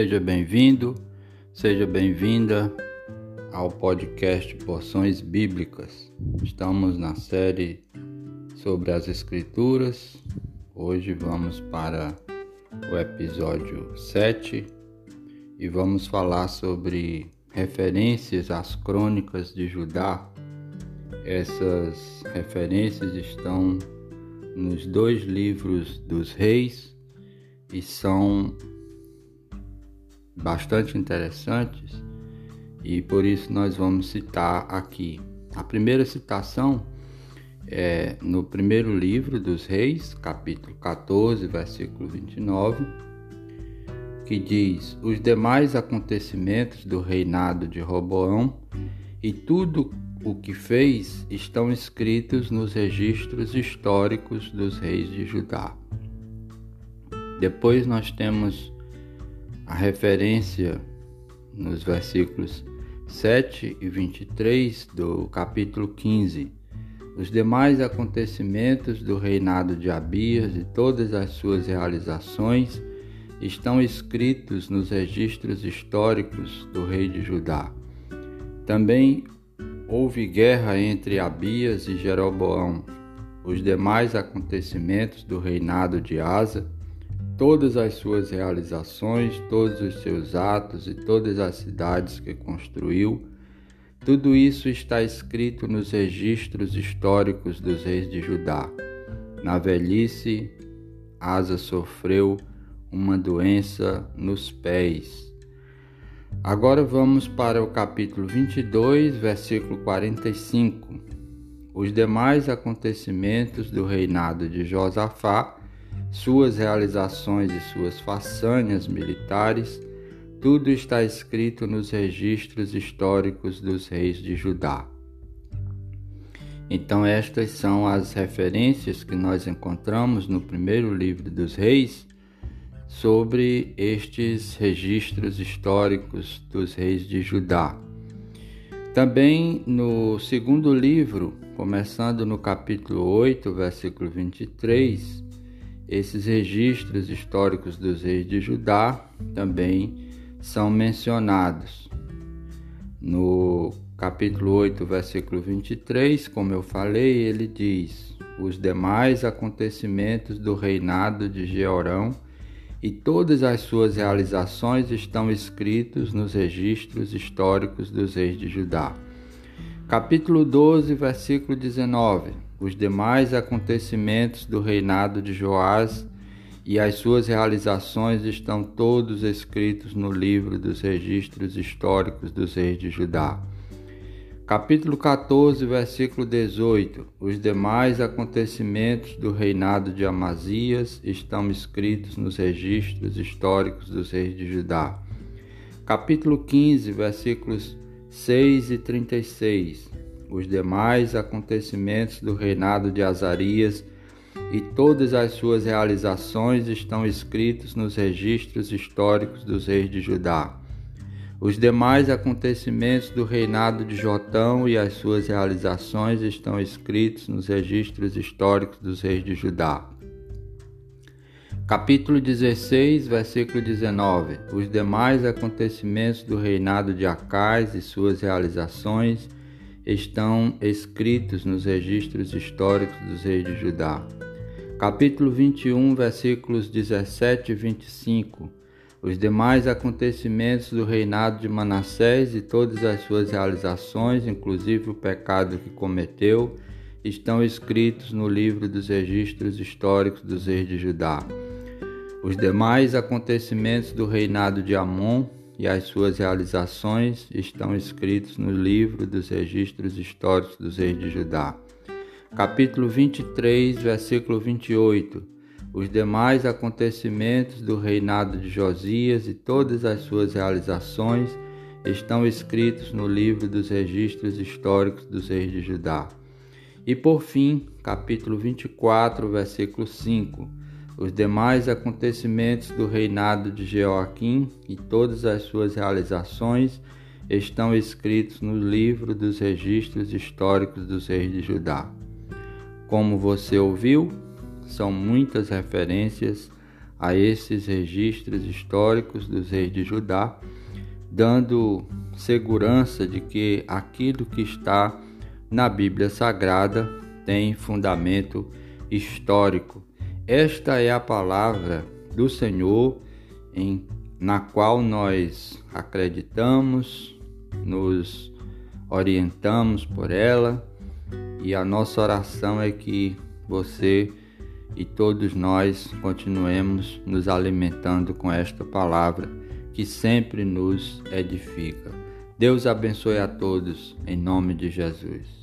Seja bem-vindo, seja bem-vinda ao podcast Porções Bíblicas. Estamos na série sobre as Escrituras. Hoje vamos para o episódio 7 e vamos falar sobre referências às crônicas de Judá. Essas referências estão nos dois livros dos reis e são bastante interessantes e por isso nós vamos citar aqui. A primeira citação é no primeiro livro dos Reis, capítulo 14, versículo 29, que diz: Os demais acontecimentos do reinado de Roboão e tudo o que fez estão escritos nos registros históricos dos reis de Judá. Depois nós temos a referência nos versículos 7 e 23 do capítulo 15. Os demais acontecimentos do reinado de Abias e todas as suas realizações estão escritos nos registros históricos do rei de Judá. Também houve guerra entre Abias e Jeroboão. Os demais acontecimentos do reinado de Asa todas as suas realizações, todos os seus atos e todas as cidades que construiu. Tudo isso está escrito nos registros históricos dos reis de Judá. Na velhice, Asa sofreu uma doença nos pés. Agora vamos para o capítulo 22, versículo 45. Os demais acontecimentos do reinado de Josafá suas realizações e suas façanhas militares, tudo está escrito nos registros históricos dos reis de Judá. Então, estas são as referências que nós encontramos no primeiro livro dos reis sobre estes registros históricos dos reis de Judá. Também no segundo livro, começando no capítulo 8, versículo 23, esses registros históricos dos reis de Judá também são mencionados. No capítulo 8, versículo 23, como eu falei, ele diz: Os demais acontecimentos do reinado de Jeorão e todas as suas realizações estão escritos nos registros históricos dos reis de Judá. Capítulo 12, versículo 19 os demais acontecimentos do reinado de Joás e as suas realizações estão todos escritos no livro dos registros históricos dos reis de Judá. Capítulo 14, versículo 18. Os demais acontecimentos do reinado de Amazias estão escritos nos registros históricos dos reis de Judá. Capítulo 15, versículos 6 e 36 os demais acontecimentos do reinado de Azarias e todas as suas realizações estão escritos nos registros históricos dos reis de Judá. Os demais acontecimentos do reinado de Jotão e as suas realizações estão escritos nos registros históricos dos reis de Judá. Capítulo 16, versículo 19. Os demais acontecimentos do reinado de Acais e suas realizações estão escritos nos registros históricos dos reis de Judá. Capítulo 21, versículos 17 e 25. Os demais acontecimentos do reinado de Manassés e todas as suas realizações, inclusive o pecado que cometeu, estão escritos no livro dos registros históricos dos reis de Judá. Os demais acontecimentos do reinado de Amon e as suas realizações estão escritos no livro dos registros históricos dos reis de Judá. Capítulo 23, versículo 28. Os demais acontecimentos do reinado de Josias e todas as suas realizações estão escritos no livro dos registros históricos dos reis de Judá. E por fim, capítulo 24, versículo 5 os demais acontecimentos do reinado de Joaquim e todas as suas realizações estão escritos no livro dos registros históricos dos reis de Judá. Como você ouviu, são muitas referências a esses registros históricos dos reis de Judá, dando segurança de que aquilo que está na Bíblia Sagrada tem fundamento histórico. Esta é a palavra do Senhor em, na qual nós acreditamos, nos orientamos por ela e a nossa oração é que você e todos nós continuemos nos alimentando com esta palavra que sempre nos edifica. Deus abençoe a todos, em nome de Jesus.